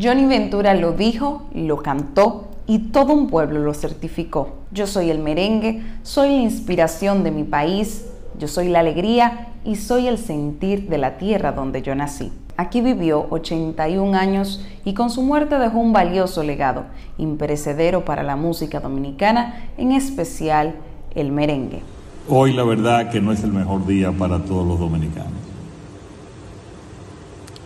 Johnny Ventura lo dijo, lo cantó y todo un pueblo lo certificó. Yo soy el merengue, soy la inspiración de mi país, yo soy la alegría y soy el sentir de la tierra donde yo nací. Aquí vivió 81 años y con su muerte dejó un valioso legado, imperecedero para la música dominicana, en especial el merengue. Hoy la verdad que no es el mejor día para todos los dominicanos.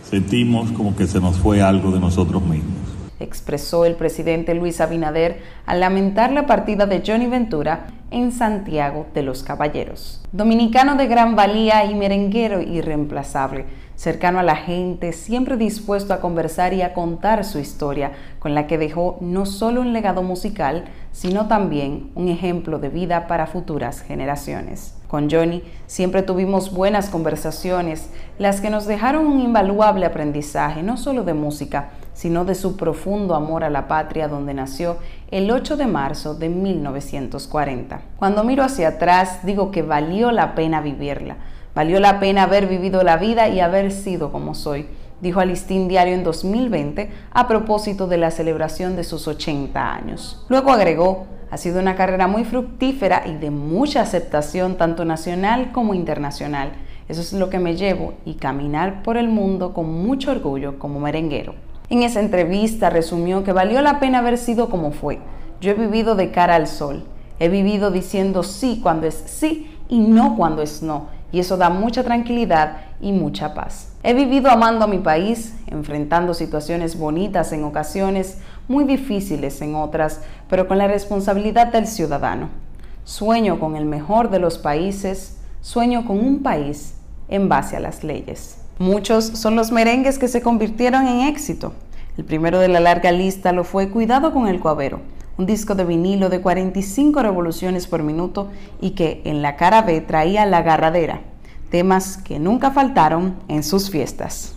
Sentimos como que se nos fue algo de nosotros mismos. Expresó el presidente Luis Abinader al lamentar la partida de Johnny Ventura en Santiago de los Caballeros. Dominicano de gran valía y merenguero irreemplazable, cercano a la gente, siempre dispuesto a conversar y a contar su historia, con la que dejó no solo un legado musical, sino también un ejemplo de vida para futuras generaciones. Con Johnny siempre tuvimos buenas conversaciones, las que nos dejaron un invaluable aprendizaje, no solo de música, sino de su profundo amor a la patria donde nació el 8 de marzo de 1940. Cuando miro hacia atrás, digo que valió la pena vivirla, valió la pena haber vivido la vida y haber sido como soy, dijo Alistín Diario en 2020 a propósito de la celebración de sus 80 años. Luego agregó, ha sido una carrera muy fructífera y de mucha aceptación tanto nacional como internacional. Eso es lo que me llevo y caminar por el mundo con mucho orgullo como merenguero. En esa entrevista resumió que valió la pena haber sido como fue. Yo he vivido de cara al sol. He vivido diciendo sí cuando es sí y no cuando es no. Y eso da mucha tranquilidad y mucha paz. He vivido amando a mi país, enfrentando situaciones bonitas en ocasiones, muy difíciles en otras, pero con la responsabilidad del ciudadano. Sueño con el mejor de los países, sueño con un país en base a las leyes. Muchos son los merengues que se convirtieron en éxito. El primero de la larga lista lo fue Cuidado con el Coavero, un disco de vinilo de 45 revoluciones por minuto y que en la cara B traía La Garradera, temas que nunca faltaron en sus fiestas.